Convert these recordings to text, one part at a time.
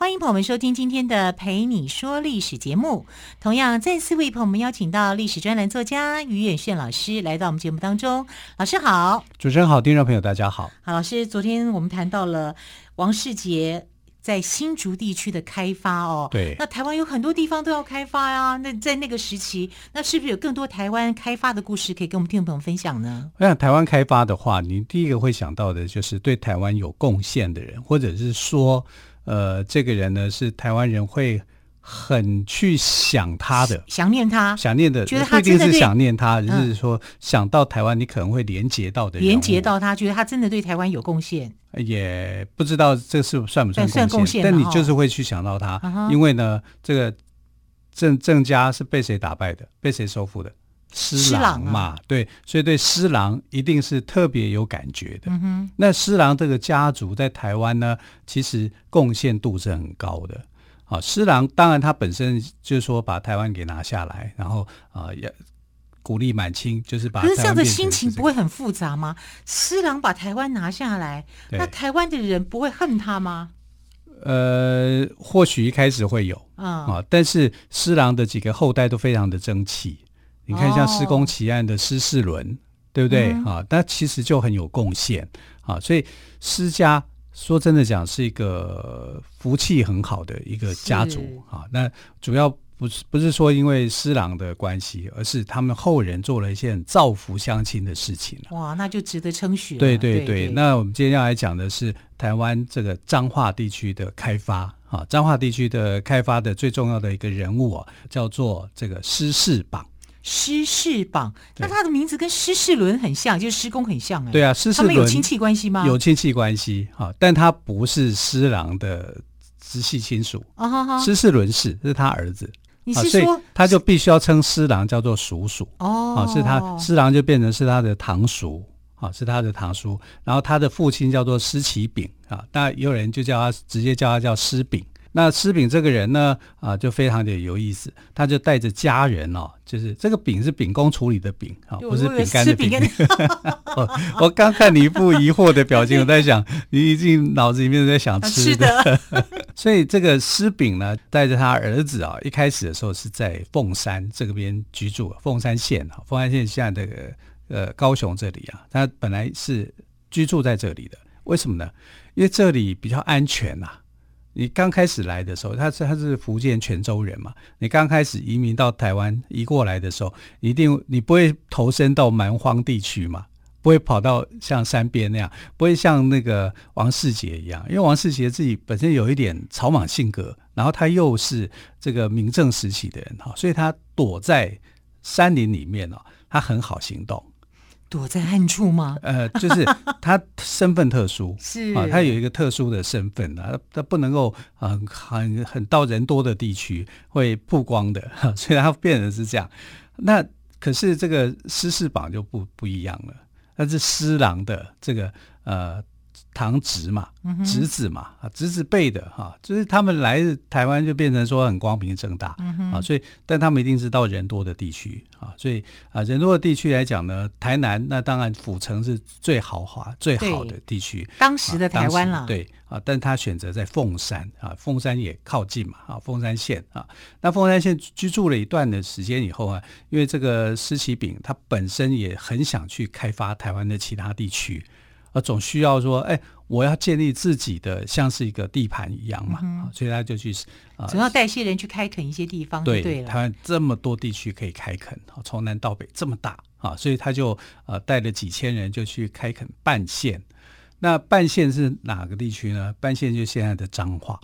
欢迎朋友们收听今天的《陪你说历史》节目。同样，再次为朋友们邀请到历史专栏作家于远炫老师来到我们节目当中。老师好，主持人好，听众朋友大家好。好，老师，昨天我们谈到了王世杰在新竹地区的开发哦。对。那台湾有很多地方都要开发呀、啊。那在那个时期，那是不是有更多台湾开发的故事可以跟我们听众朋友分享呢？我想台湾开发的话，你第一个会想到的就是对台湾有贡献的人，或者是说。呃，这个人呢是台湾人会很去想他的，想念他，想念的，觉得他不一定是想念他，就是说想到台湾，你可能会连接到的，连接到他，觉得他真的对台湾有贡献，也不知道这是算不算贡献，算贡献，但你就是会去想到他，哦、因为呢，这个郑郑家是被谁打败的，被谁收复的？施琅嘛，啊、对，所以对施琅一定是特别有感觉的。那施琅这个家族在台湾呢，其实贡献度是很高的。啊，施琅当然他本身就是说把台湾给拿下来，然后啊也鼓励满清，就是把。可是这样的心情不会很复杂吗？施琅把台湾拿下来，那台湾的人不会恨他吗？呃，或许一开始会有、嗯、啊，但是施琅的几个后代都非常的争气。你看，像施公奇案的施世纶，哦、对不对、嗯、啊？但其实就很有贡献啊。所以施家说真的讲是一个福气很好的一个家族啊。那主要不是不是说因为施琅的关系，而是他们后人做了一些很造福乡亲的事情。哇，那就值得称许了。对对对。对对，那我们今天要来讲的是台湾这个彰化地区的开发啊。彰化地区的开发的最重要的一个人物啊，叫做这个施世榜。施世榜，那他的名字跟施世伦很像，就是施公很像哎。对啊，施世伦他们有亲戚关系吗？有亲戚关系哈，但他不是施琅的直系亲属啊。施世伦是，是他儿子。你是说他就必须要称施琅叫做叔叔哦？啊，是他施琅就变成是他的堂叔啊，是他的堂叔。然后他的父亲叫做施启炳啊，当然也有人就叫他直接叫他叫施炳。那施炳这个人呢，啊，就非常的有意思。他就带着家人哦，就是这个炳是秉公处理的饼啊，不是饼干的饼。我我刚看你一副疑惑的表情，我在想，你已经脑子里面在想吃的。所以这个施炳呢，带着他儿子啊，一开始的时候是在凤山这个边居住，凤山县啊，凤山县现在这个呃高雄这里啊，他本来是居住在这里的。为什么呢？因为这里比较安全呐。你刚开始来的时候，他是他是福建泉州人嘛？你刚开始移民到台湾移过来的时候，一定你不会投身到蛮荒地区嘛？不会跑到像山边那样，不会像那个王世杰一样，因为王世杰自己本身有一点草莽性格，然后他又是这个明正时期的人哈，所以他躲在山林里面哦，他很好行动。躲在暗处吗？呃，就是他身份特殊，是啊，他有一个特殊的身份啊，他不能够很很很到人多的地区会曝光的，所以他变成是这样。那可是这个施事榜就不不一样了，那是施琅的这个呃。堂侄嘛，侄子嘛，啊，侄子辈的哈，就是他们来台湾就变成说很光明正大，嗯、啊，所以但他们一定是到人多的地区啊，所以啊，人多的地区来讲呢，台南那当然府城是最豪华、最好的地区，当时的台湾了，对啊，但他选择在凤山啊，凤山也靠近嘛，啊，凤山县啊，那凤山县居住了一段的时间以后啊，因为这个施启炳他本身也很想去开发台湾的其他地区。啊，总需要说，哎，我要建立自己的像是一个地盘一样嘛，嗯、所以他就去啊，总要带些人去开垦一些地方对，对，台湾这么多地区可以开垦，从南到北这么大啊，所以他就呃带了几千人就去开垦半县。那半县是哪个地区呢？半县就现在的彰化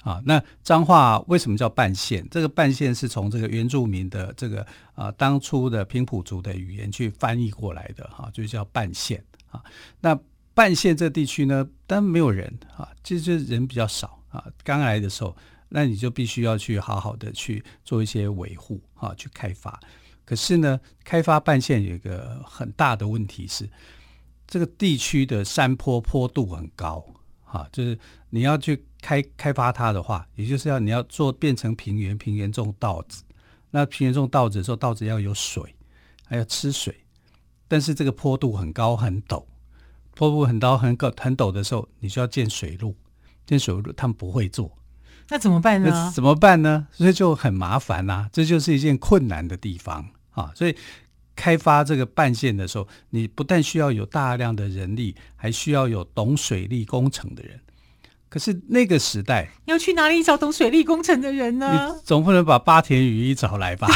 啊。那彰化为什么叫半县？这个半县是从这个原住民的这个啊当初的平埔族的语言去翻译过来的哈、啊，就叫半县。啊，那半县这地区呢，但没有人啊，其实人比较少啊。刚来的时候，那你就必须要去好好的去做一些维护啊，去开发。可是呢，开发半线有一个很大的问题是，这个地区的山坡坡度很高，哈，就是你要去开开发它的话，也就是要你要做变成平原，平原种稻子，那平原种稻子的时候，稻子要有水，还要吃水，但是这个坡度很高很陡，坡度很高很高很陡的时候，你就要建水路，建水路他们不会做。那怎么办呢？怎么办呢？所以就很麻烦呐、啊，这就是一件困难的地方啊。所以开发这个半线的时候，你不但需要有大量的人力，还需要有懂水利工程的人。可是那个时代，要去哪里找懂水利工程的人呢？你总不能把八田雨衣找来吧？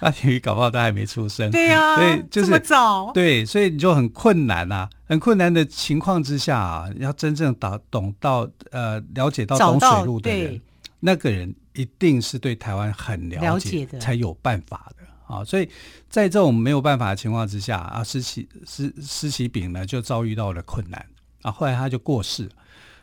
八田雨衣搞不好他还没出生。对呀、啊，所以就是这么早。对，所以你就很困难啊。很困难的情况之下啊，要真正打懂到呃了解到懂水路的人，那个人一定是对台湾很了解，了解的，才有办法的啊。所以在这种没有办法的情况之下啊，施启施施启炳呢就遭遇到了困难。啊，后来他就过世。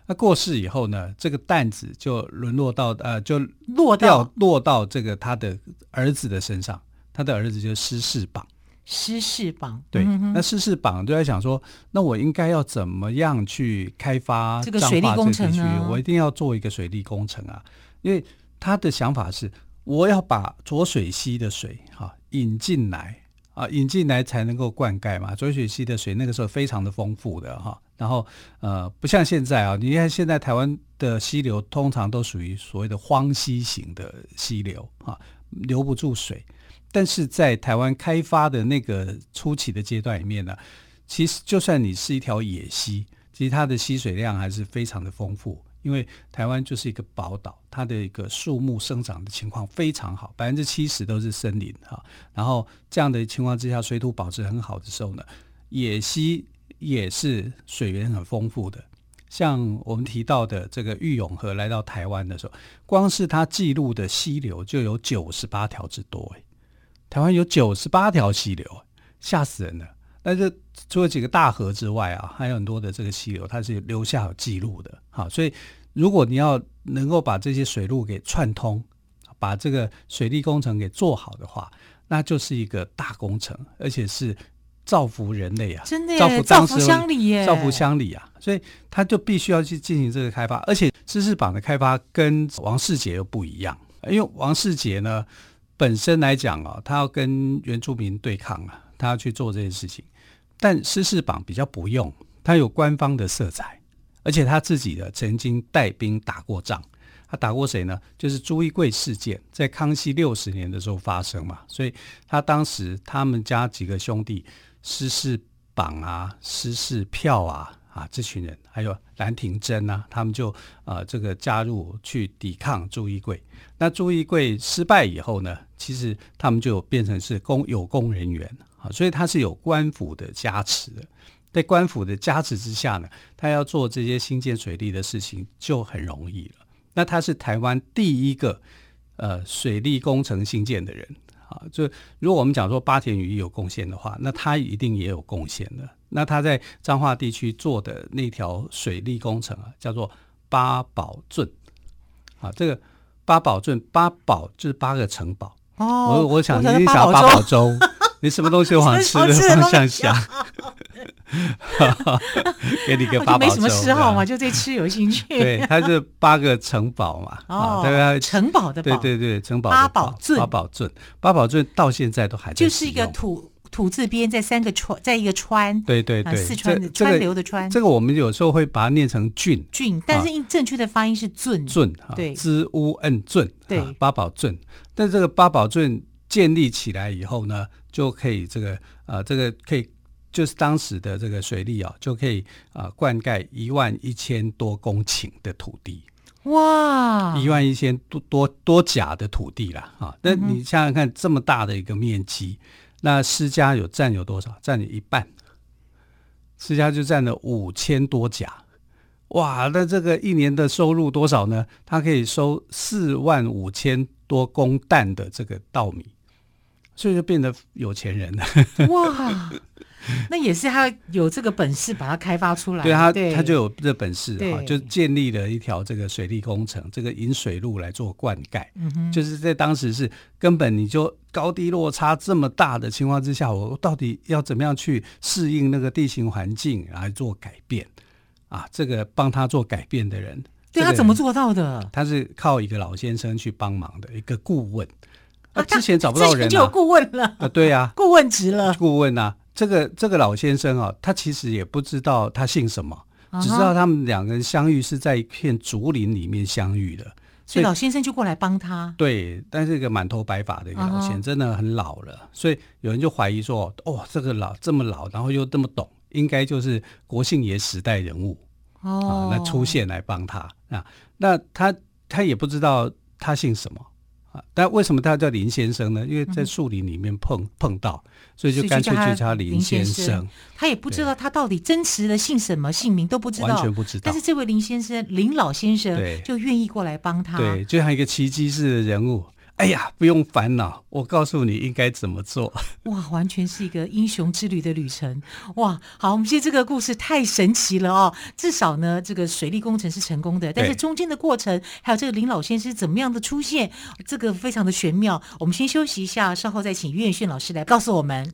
那过世以后呢，这个担子就沦落到呃，就落掉落到这个他的儿子的身上。他的儿子就是施世榜。施世榜，对，嗯、那施世榜就在想说，那我应该要怎么样去开发这个水利工程呢？我一定要做一个水利工程啊，因为他的想法是，我要把浊水溪的水哈、啊、引进来啊，引进来才能够灌溉嘛。浊水溪的水那个时候非常的丰富的哈。然后，呃，不像现在啊，你看现在台湾的溪流通常都属于所谓的荒溪型的溪流啊，留不住水。但是在台湾开发的那个初期的阶段里面呢，其实就算你是一条野溪，其实它的吸水量还是非常的丰富，因为台湾就是一个宝岛，它的一个树木生长的情况非常好，百分之七十都是森林哈。然后这样的情况之下，水土保持很好的时候呢，野溪。也是水源很丰富的，像我们提到的这个玉永河来到台湾的时候，光是它记录的溪流就有九十八条之多哎，台湾有九十八条溪流，吓死人了。但是除了几个大河之外啊，还有很多的这个溪流，它是留下有记录的。好，所以如果你要能够把这些水路给串通，把这个水利工程给做好的话，那就是一个大工程，而且是。造福人类啊，真的造福造福乡里耶，造福乡里啊，所以他就必须要去进行这个开发，而且施世榜的开发跟王世杰又不一样，因为王世杰呢本身来讲啊，他要跟原住民对抗啊，他要去做这件事情，但施世榜比较不用，他有官方的色彩，而且他自己的曾经带兵打过仗。他打过谁呢？就是朱一贵事件，在康熙六十年的时候发生嘛，所以他当时他们家几个兄弟。施世榜啊，施世票啊，啊，这群人还有兰亭珍啊，他们就啊、呃、这个加入去抵抗朱一贵。那朱一贵失败以后呢，其实他们就变成是公有功人员啊，所以他是有官府的加持的。在官府的加持之下呢，他要做这些兴建水利的事情就很容易了。那他是台湾第一个呃水利工程兴建的人。啊，就如果我们讲说八田雨衣有贡献的话，那他一定也有贡献的。那他在彰化地区做的那条水利工程啊，叫做八宝圳。啊，这个八宝圳，八宝就是八个城堡。哦，我我想你想八宝粥，你什么东西往吃的 方向想？给你个八宝粥，没什么嗜好嘛，就对吃有兴趣。对，它是八个城堡嘛，哦，对城堡的堡，对对对，城堡八宝镇，八宝镇，八宝镇到现在都还在，就是一个土土字边，在三个川，在一个川，对对对，四川的川流的川。这个我们有时候会把它念成郡。郡，但是正确的发音是圳。圳，对，知乌恩郡，对，八宝镇。但这个八宝镇建立起来以后呢，就可以这个呃，这个可以。就是当时的这个水利啊，就可以啊灌溉一万一千多公顷的土地，哇，一万一千多多多甲的土地啦。啊！那你想想看，这么大的一个面积，那施家有占有多少？占有一半，施家就占了五千多甲，哇！那这个一年的收入多少呢？他可以收四万五千多公担的这个稻米。所以就变得有钱人了，哇！那也是他有这个本事把它开发出来。对他，对他就有这本事哈，就建立了一条这个水利工程，这个引水路来做灌溉。嗯哼，就是在当时是根本你就高低落差这么大的情况之下，我到底要怎么样去适应那个地形环境来做改变啊？这个帮他做改变的人，对他怎么做到的？他是靠一个老先生去帮忙的一个顾问。啊，之前找不到人，就有顾问了啊，对呀，顾问职了。顾问啊，这个这个老先生啊，他其实也不知道他姓什么，只知道他们两个人相遇是在一片竹林里面相遇的，所以老先生就过来帮他。对，但是一个满头白发的一个老先生，真的很老了，所以有人就怀疑说，哦，这个老这么老，然后又这么懂，应该就是国姓爷时代人物哦，那出现来帮他啊，那他他也不知道他姓什么。啊，但为什么他叫林先生呢？因为在树林里面碰碰到，所以就干脆就叫他林先生。他也不知道他到底真实的姓什么，姓名都不知道，完全不知道。但是这位林先生，林老先生，就愿意过来帮他，对，就像一个奇迹式的人物。哎呀，不用烦恼，我告诉你应该怎么做。哇，完全是一个英雄之旅的旅程。哇，好，我们今天这个故事太神奇了哦。至少呢，这个水利工程是成功的，但是中间的过程，还有这个林老先生怎么样的出现，这个非常的玄妙。我们先休息一下，稍后再请岳远逊老师来告诉我们。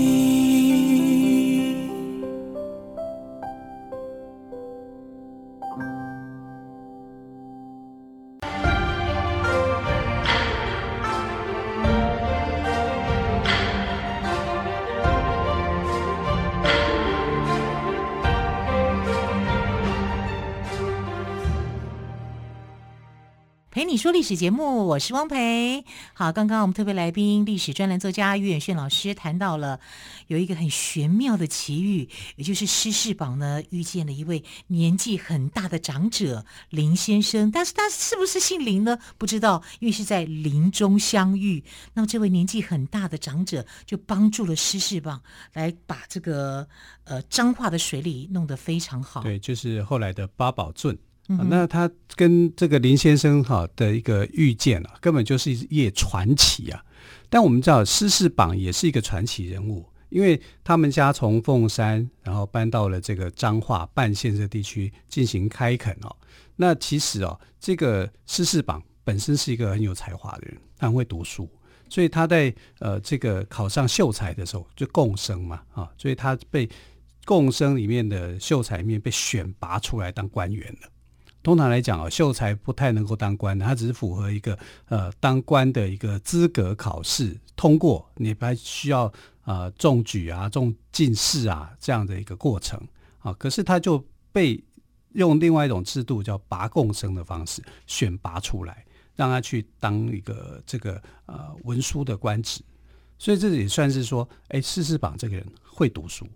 说历史节目，我是汪培。好，刚刚我们特别来宾历史专栏作家岳远炫老师谈到了有一个很玄妙的奇遇，也就是施世宝呢遇见了一位年纪很大的长者林先生，但是他是不是姓林呢？不知道，因为是在林中相遇。那么这位年纪很大的长者就帮助了施世宝来把这个呃彰化的水利弄得非常好。对，就是后来的八宝圳。啊、那他跟这个林先生哈的一个遇见啊，根本就是一页传奇啊。但我们知道施世榜也是一个传奇人物，因为他们家从凤山，然后搬到了这个彰化半县这地区进行开垦哦。那其实哦，这个施世榜本身是一个很有才华的人，他很会读书，所以他在呃这个考上秀才的时候就共生嘛啊，所以他被共生里面的秀才里面被选拔出来当官员了。通常来讲啊，秀才不太能够当官的，他只是符合一个呃当官的一个资格考试通过，你还需要呃中举啊、中进士啊这样的一个过程啊。可是他就被用另外一种制度叫拔贡生的方式选拔出来，让他去当一个这个呃文书的官职。所以这也算是说，哎，四世榜这个人会读书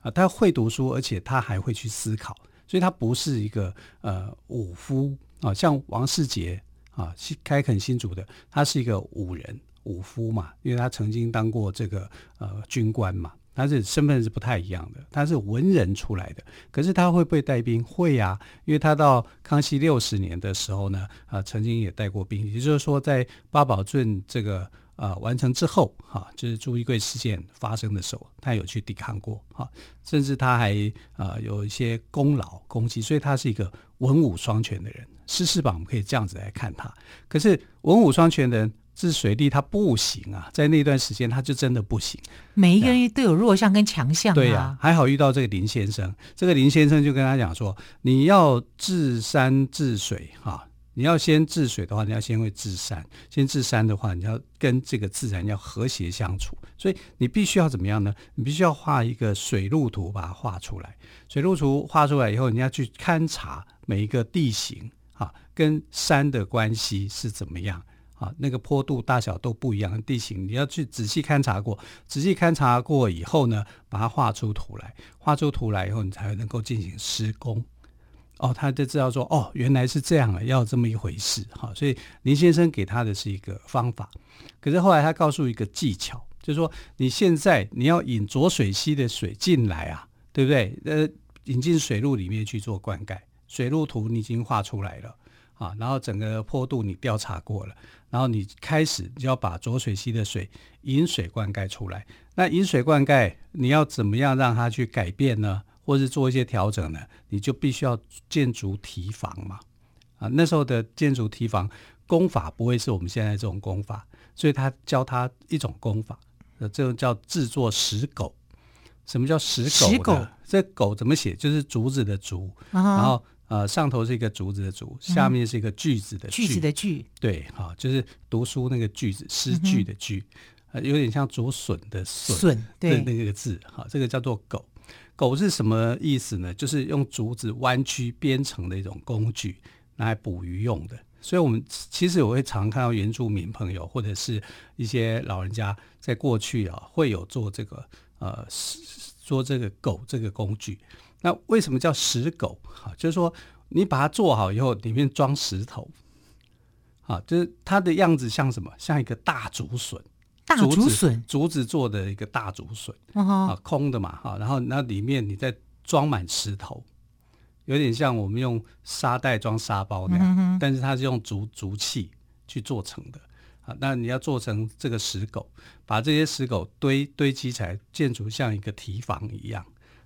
啊，他会读书，而且他还会去思考。所以他不是一个呃武夫啊，像王世杰啊，开垦新竹的，他是一个武人武夫嘛，因为他曾经当过这个呃军官嘛，他是身份是不太一样的，他是文人出来的，可是他会不会带兵？会呀、啊，因为他到康熙六十年的时候呢，啊，曾经也带过兵，也就是说在八宝镇这个。啊、呃，完成之后，哈、啊，就是朱一贵事件发生的时候，他有去抵抗过，哈、啊，甚至他还啊、呃、有一些功劳功绩，所以他是一个文武双全的人。施世榜我们可以这样子来看他。可是文武双全的人治水利他不行啊，在那段时间他就真的不行。每一个人都有弱项跟强项、啊。对呀、啊，还好遇到这个林先生，这个林先生就跟他讲说，你要治山治水，哈、啊。你要先治水的话，你要先会治山。先治山的话，你要跟这个自然要和谐相处。所以你必须要怎么样呢？你必须要画一个水路图，把它画出来。水路图画出来以后，你要去勘察每一个地形啊，跟山的关系是怎么样啊，那个坡度大小都不一样的地形，你要去仔细勘察过，仔细勘察过以后呢，把它画出图来，画出图来以后，你才能够进行施工。哦，他就知道说，哦，原来是这样啊，要这么一回事哈。所以林先生给他的是一个方法，可是后来他告诉一个技巧，就是说你现在你要引浊水溪的水进来啊，对不对？呃，引进水路里面去做灌溉，水路图你已经画出来了啊，然后整个坡度你调查过了，然后你开始就要把浊水溪的水引水灌溉出来。那引水灌溉你要怎么样让它去改变呢？或是做一些调整呢，你就必须要建筑提防嘛。啊，那时候的建筑提防工法不会是我们现在这种工法，所以他教他一种工法，呃，这种叫制作石狗。什么叫石狗？石狗，这狗怎么写？就是竹子的竹，然后呃上头是一个竹子的竹，下面是一个句子的句。句子的句。对，好，就是读书那个句子，诗句的句，呃，有点像竹笋的笋，对，那个字，好，这个叫做狗。狗是什么意思呢？就是用竹子弯曲编成的一种工具，拿来捕鱼用的。所以，我们其实我会常看到原住民朋友或者是一些老人家，在过去啊，会有做这个呃，做这个狗这个工具。那为什么叫石狗？哈，就是说你把它做好以后，里面装石头，啊，就是它的样子像什么？像一个大竹笋。大竹笋，竹子做的一个大竹笋，啊，空的嘛，哈，然后那里面你再装满石头，有点像我们用沙袋装沙包那样，但是它是用竹竹器去做成的，啊，那你要做成这个石狗，把这些石狗堆堆积起来，建筑像一个提防一样。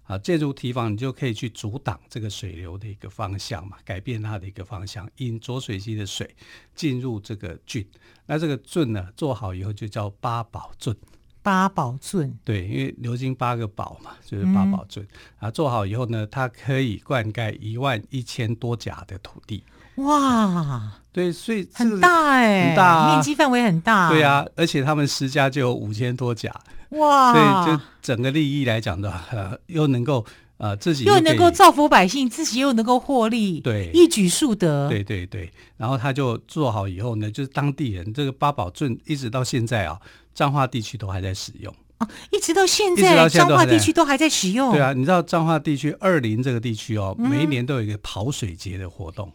啊，建筑堤防，你就可以去阻挡这个水流的一个方向嘛，改变它的一个方向，引浊水溪的水进入这个圳。那这个圳呢，做好以后就叫八宝圳。八宝圳，对，因为流经八个宝嘛，就是八宝圳。嗯、啊，做好以后呢，它可以灌溉一万一千多甲的土地。哇，对，所以很大哎、欸，很大、啊，面积范围很大。对啊，而且他们施家就有五千多甲。哇！所以就整个利益来讲的话，呃，又能够呃自己又能够造福百姓，自己又能够获利，对，一举数得。对对对。然后他就做好以后呢，就是当地人这个八宝圳一直到现在啊，彰化地区都还在使用啊，一直到现在，彰化地区都还在使用。对啊，你知道彰化地区二林这个地区哦，每一年都有一个跑水节的活动。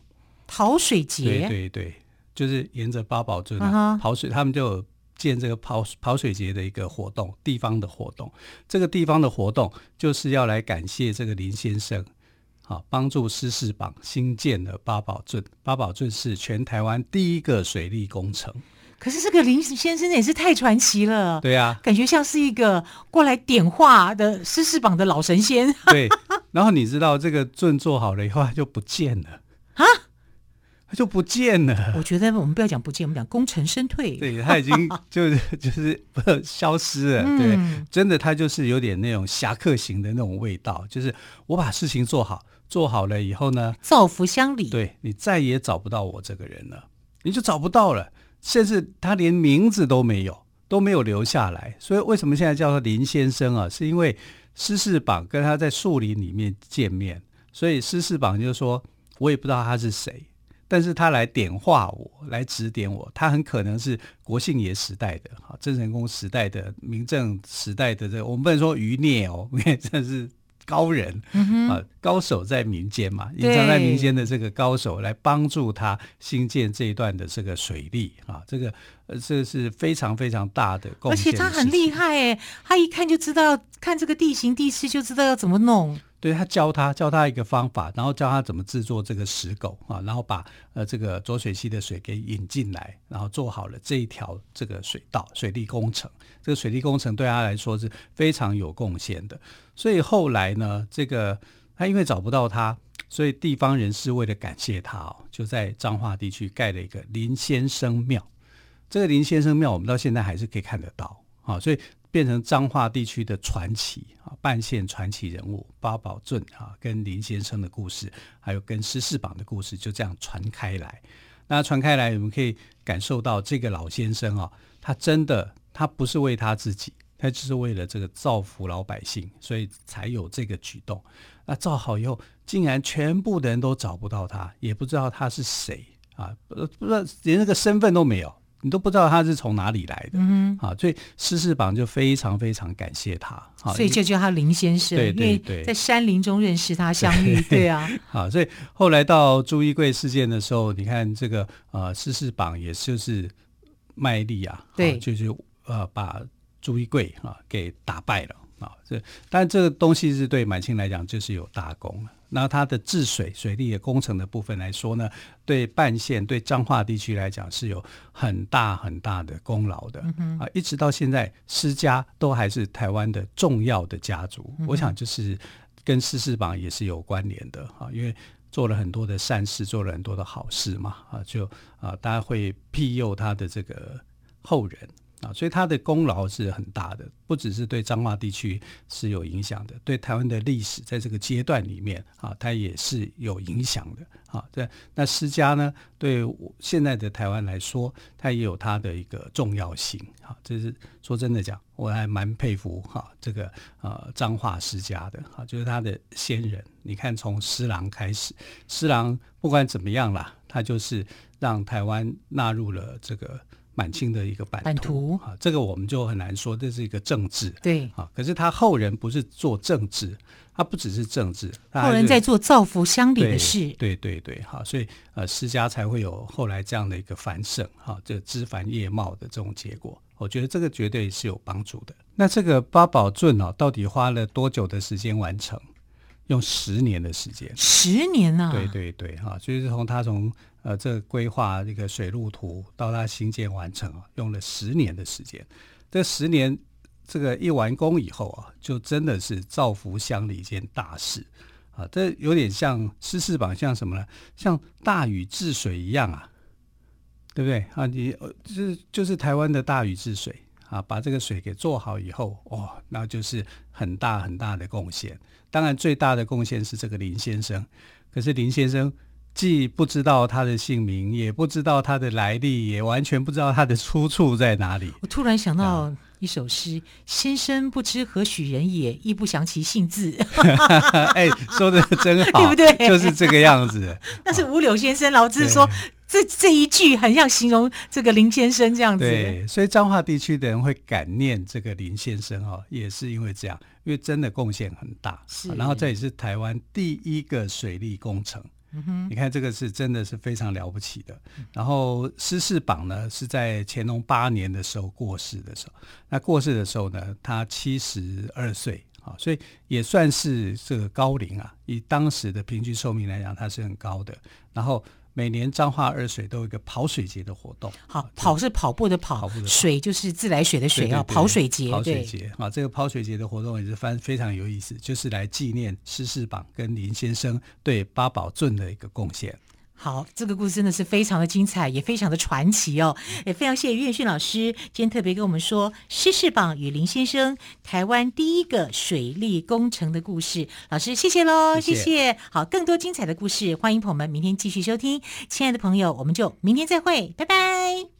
跑水节，对对对，就是沿着八宝圳啊跑水，他们就有。建这个跑跑水节的一个活动，地方的活动，这个地方的活动就是要来感谢这个林先生，好帮助施事榜新建了八宝圳。八宝圳是全台湾第一个水利工程。可是这个林先生也是太传奇了，对呀、啊，感觉像是一个过来点化的施事榜的老神仙。对，然后你知道这个圳做好了以后，他就不见了啊。就不见了。我觉得我们不要讲不见，我们讲功成身退。对，他已经 就是就是消失了。对，嗯、真的，他就是有点那种侠客型的那种味道。就是我把事情做好，做好了以后呢，造福乡里。对，你再也找不到我这个人了，你就找不到了。甚至他连名字都没有，都没有留下来。所以为什么现在叫他林先生啊？是因为施世榜跟他在树林里面见面，所以施世榜就说：“我也不知道他是谁。”但是他来点化我，来指点我，他很可能是国姓爷时代的，哈，郑成功时代的，明郑时代的这个，我们不能说余孽哦，因为这是高人，嗯、啊，高手在民间嘛，隐藏在民间的这个高手来帮助他兴建这一段的这个水利啊，这个呃，这是非常非常大的贡献，而且他很厉害哎，他一看就知道，看这个地形地势就知道要怎么弄。对，他教他教他一个方法，然后教他怎么制作这个石狗啊，然后把呃这个浊水溪的水给引进来，然后做好了这一条这个水道水利工程。这个水利工程对他来说是非常有贡献的。所以后来呢，这个他因为找不到他，所以地方人士为了感谢他哦，就在彰化地区盖了一个林先生庙。这个林先生庙我们到现在还是可以看得到啊，所以。变成彰化地区的传奇啊，半线传奇人物八宝镇啊，跟林先生的故事，还有跟施世榜的故事，就这样传开来。那传开来，我们可以感受到这个老先生啊，他真的他不是为他自己，他只是为了这个造福老百姓，所以才有这个举动。那造好以后，竟然全部的人都找不到他，也不知道他是谁啊，不知道连那个身份都没有。你都不知道他是从哪里来的。嗯啊，所以施世榜就非常非常感谢他，所以就叫他林先生，对对对，因为在山林中认识他相遇，对，啊啊。好，所以后来到朱一贵事件的时候，你看这个呃施世榜也就是卖力啊，对，就是呃把朱一贵啊给打败了。啊，这但这个东西是对满清来讲就是有大功了。那它的治水、水利的工程的部分来说呢，对半县、对彰化地区来讲是有很大很大的功劳的。嗯、啊，一直到现在，施家都还是台湾的重要的家族。嗯、我想就是跟施世榜也是有关联的啊，因为做了很多的善事，做了很多的好事嘛。啊，就啊，大家会庇佑他的这个后人。啊，所以他的功劳是很大的，不只是对彰化地区是有影响的，对台湾的历史在这个阶段里面啊，它也是有影响的。啊，对，那施家呢，对现在的台湾来说，它也有它的一个重要性。啊，这是说真的讲，我还蛮佩服哈这个呃彰化施家的。啊，就是他的先人，你看从施琅开始，施琅不管怎么样啦，他就是让台湾纳入了这个。满清的一个版图，啊，这个我们就很难说，这是一个政治，对啊。可是他后人不是做政治，他不只是政治，后人在做造福乡里的事，对对对，好，所以呃，施家才会有后来这样的一个繁盛，哈，这枝繁叶茂的这种结果。我觉得这个绝对是有帮助的。那这个八宝圳啊，到底花了多久的时间完成？用十年的时间，十年啊？对对对，哈，就是从他从。呃，这规划这个水路图到它兴建完成啊，用了十年的时间。这十年这个一完工以后啊，就真的是造福乡里一件大事啊。这有点像狮翅膀，像什么呢？像大禹治水一样啊，对不对啊？你就是就是台湾的大禹治水啊，把这个水给做好以后，哦，那就是很大很大的贡献。当然，最大的贡献是这个林先生。可是林先生。既不知道他的姓名，也不知道他的来历，也完全不知道他的出处在哪里。我突然想到一首诗：“嗯、先生不知何许人也，亦不详其姓字。”哎，说的真好，对不对？就是这个样子。那是五柳先生，老子说这这一句很像形容这个林先生这样子。对，所以彰化地区的人会感念这个林先生哦，也是因为这样，因为真的贡献很大。是，然后这也是台湾第一个水利工程。嗯，你看这个是真的是非常了不起的。然后施世榜呢是在乾隆八年的时候过世的时候，那过世的时候呢，他七十二岁。啊，所以也算是这个高龄啊。以当时的平均寿命来讲，它是很高的。然后。每年彰化二水都有一个跑水节的活动。好，跑是跑步的跑，跑步的跑，水就是自来水的水啊。跑水节，跑水节啊，这个跑水节的活动也是非非常有意思，就是来纪念施世榜跟林先生对八宝镇的一个贡献。好，这个故事真的是非常的精彩，也非常的传奇哦。也非常谢谢岳迅老师今天特别跟我们说狮翅膀与林先生台湾第一个水利工程的故事。老师，谢谢喽，谢谢，谢谢。好，更多精彩的故事，欢迎朋友们明天继续收听。亲爱的朋友，我们就明天再会，拜拜。